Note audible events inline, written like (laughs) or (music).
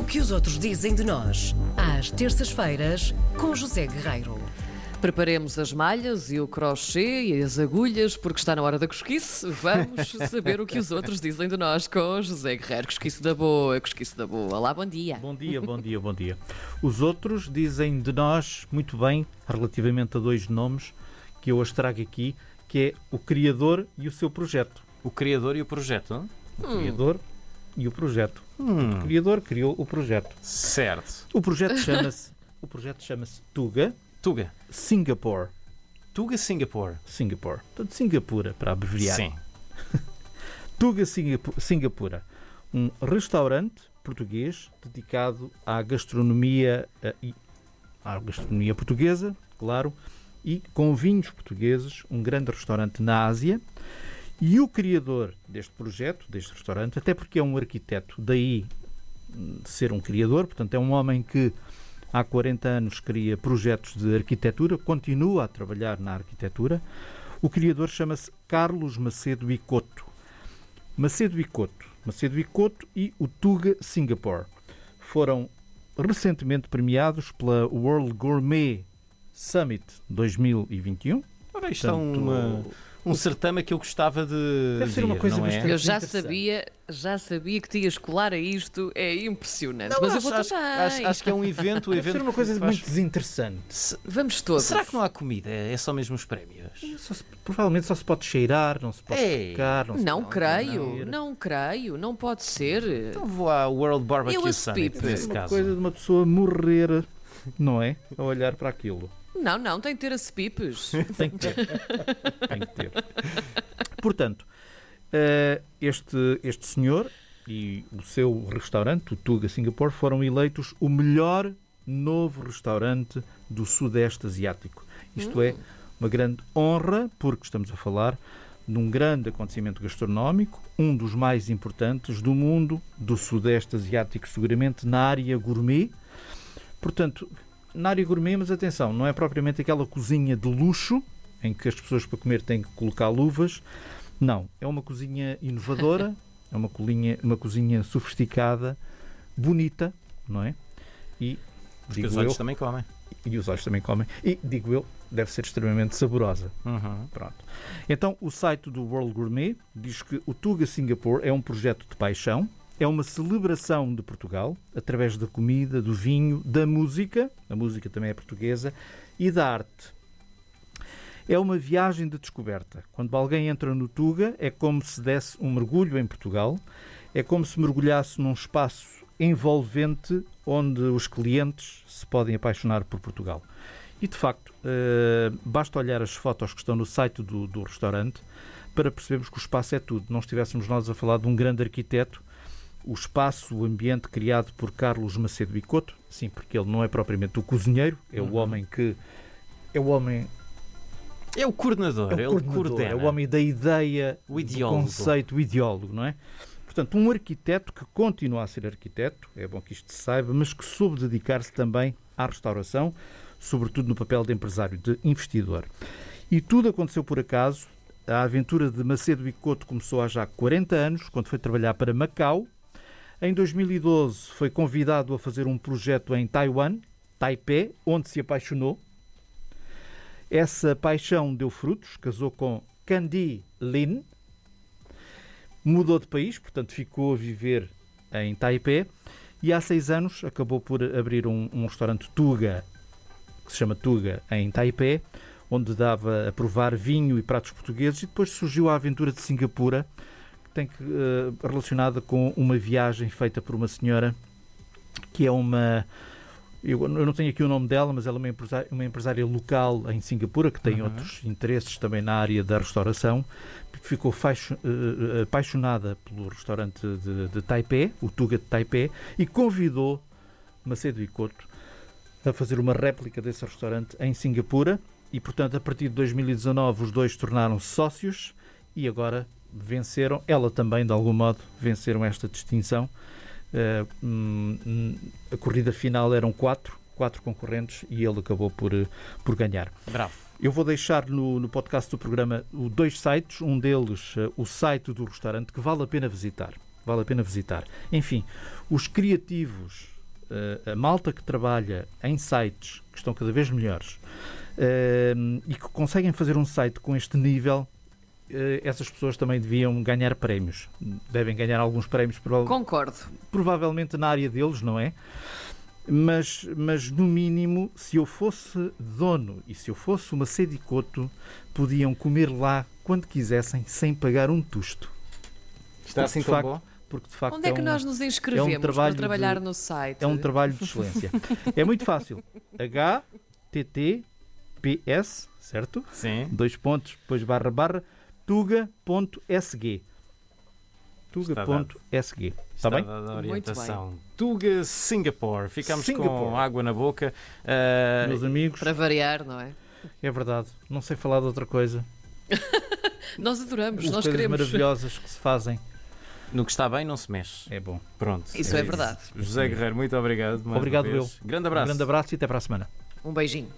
O que os outros dizem de nós, às terças-feiras, com José Guerreiro. Preparemos as malhas e o crochê e as agulhas, porque está na hora da cosquice. Vamos (laughs) saber o que os outros dizem de nós com José Guerreiro. Cosquice da boa, cosquice da boa. Olá, bom dia. Bom dia, bom dia, bom dia. Os outros dizem de nós muito bem, relativamente a dois nomes que eu as trago aqui, que é o Criador e o seu projeto. O criador e o projeto. O Hum. E o projeto. Hum, O Criador criou o projeto. certo. O projeto (laughs) chama-se o projeto chama-se Tuga Tuga. Singapore. Tuga Singapore. Singapore. Portanto, Singapura, para abreviar. Sim. (laughs) Tuga Singapu- Singapura, um restaurante português dedicado à gastronomia eh, e à gastronomia portuguesa, claro, e com vinhos portugueses, um grande restaurante na Ásia. E o criador deste projeto, deste restaurante, até porque é um arquiteto, daí hum, ser um criador, portanto, é um homem que há 40 anos cria projetos de arquitetura, continua a trabalhar na arquitetura. O criador chama-se Carlos Macedo Icoto. Macedo Icoto, Macedo Icoto e o Tuga Singapore foram recentemente premiados pela World Gourmet Summit 2021. Ora, isto é Portanto, uma, um certame que eu gostava de. Deve ser uma ver, coisa é? bastante- Eu já sabia, já sabia que te ias colar a isto. É impressionante. Não, Mas eu acho, vou acho, acho- acho que é um evento. um Deve evento ser uma coisa faz- muito desinteressante. Se- Vamos todos. Será que não há comida? É só mesmo os prémios? Só se- provavelmente só se pode cheirar, não se pode Ei, tocar, não se Não pode creio, comer. não creio, não pode ser. Então vou à World Eu Barbecue a Summit nesse É uma caso. coisa de uma pessoa morrer, não é? A olhar para aquilo. Não, não, tem que ter as pipes. (laughs) Tem que ter. Tem que ter. Portanto, eh, este, este senhor e o seu restaurante, o Tuga Singapore, foram eleitos o melhor novo restaurante do Sudeste Asiático. Isto é uma grande honra, porque estamos a falar de um grande acontecimento gastronómico, um dos mais importantes do mundo, do Sudeste Asiático, seguramente na área gourmet. Portanto, na área gourmet, mas atenção, não é propriamente aquela cozinha de luxo em que as pessoas para comer têm que colocar luvas. Não, é uma cozinha inovadora, (laughs) é uma cozinha, uma cozinha sofisticada, bonita, não é? E Porque os eu, olhos também comem. e os olhos também comem. E digo eu, deve ser extremamente saborosa. Uhum. Pronto. Então, o site do World Gourmet diz que o Tuga Singapore é um projeto de paixão, é uma celebração de Portugal através da comida, do vinho, da música, a música também é portuguesa, e da arte. É uma viagem de descoberta. Quando alguém entra no Tuga, é como se desse um mergulho em Portugal, é como se mergulhasse num espaço envolvente onde os clientes se podem apaixonar por Portugal. E de facto, eh, basta olhar as fotos que estão no site do, do restaurante para percebermos que o espaço é tudo. Não estivéssemos nós a falar de um grande arquiteto, o espaço, o ambiente criado por Carlos Macedo Bicoto, sim, porque ele não é propriamente o cozinheiro, é o Uhum. homem que é o homem É o coordenador, é o coordenador, coordena. é o homem da ideia, O do conceito, o ideólogo, não é? Portanto, um arquiteto que continua a ser arquiteto, é bom que isto se saiba, mas que soube dedicar-se também à restauração, sobretudo no papel de empresário, de investidor. E tudo aconteceu por acaso. A aventura de Macedo Bicoto começou há já 40 anos, quando foi trabalhar para Macau. Em 2012 foi convidado a fazer um projeto em Taiwan, Taipei, onde se apaixonou. Essa paixão deu frutos, casou com Candy Lin, mudou de país, portanto ficou a viver em Taipei. E há seis anos acabou por abrir um, um restaurante Tuga, que se chama Tuga, em Taipei, onde dava a provar vinho e pratos portugueses. E depois surgiu a aventura de Singapura, tem que, eh, relacionada com uma viagem feita por uma senhora que é uma eu, eu não tenho aqui o nome dela, mas ela é uma empresária, uma empresária local em Singapura que tem Uhum. outros interesses também na área da restauração, que ficou faixo- eh, eh, apaixonada pelo restaurante de, de Taipei, o Tuga de Taipei, e convidou Macedo e Couto a fazer uma réplica desse restaurante em Singapura. E, portanto, a partir de 2019, os dois tornaram-se sócios e agora venceram, ela também, de algum modo, venceram esta distinção. Eh, hum, a corrida final eram quatro, quatro concorrentes e ele acabou por, eh, por ganhar. Bravo. Eu vou deixar no, no podcast do programa dois sites, um deles eh, o site do restaurante que vale a pena visitar. vale a pena visitar. Enfim, os criativos, a malta que trabalha em sites que estão cada vez melhores e que conseguem fazer um site com este nível, essas pessoas também deviam ganhar prémios. Devem ganhar alguns prémios, prova- Concordo. provavelmente na área deles, não é? Mas, mas no mínimo, se eu fosse dono e se eu fosse uma sedicoto, podiam comer lá quando quisessem sem pagar um tusto. Está assim de tão facto, bom? Porque de facto Onde é que um- nós nos inscrevemos para trabalho trabalhar de- no site? é um trabalho de excelência. é muito fácil. HTTPS, certo? Sim. Dois pontos, depois barra barra, tuga.sg. Tuga.sg. Está bem? dada a Muito orientação. Tuga, Singapore. Ficamos com Singapore. água na boca. Ah, Meus amigos, Para variar, não é? é verdade. Não sei falar de outra coisa. (laughs) Nós adoramos, As nós coisas queremos. maravilhosas que se fazem. no que está bem, não se mexe. É bom. Pronto. Isso é verdade. José Guerreiro, muito obrigado. Obrigado eu. Grande Um abraço. grande abraço e até para a semana. Um beijinho.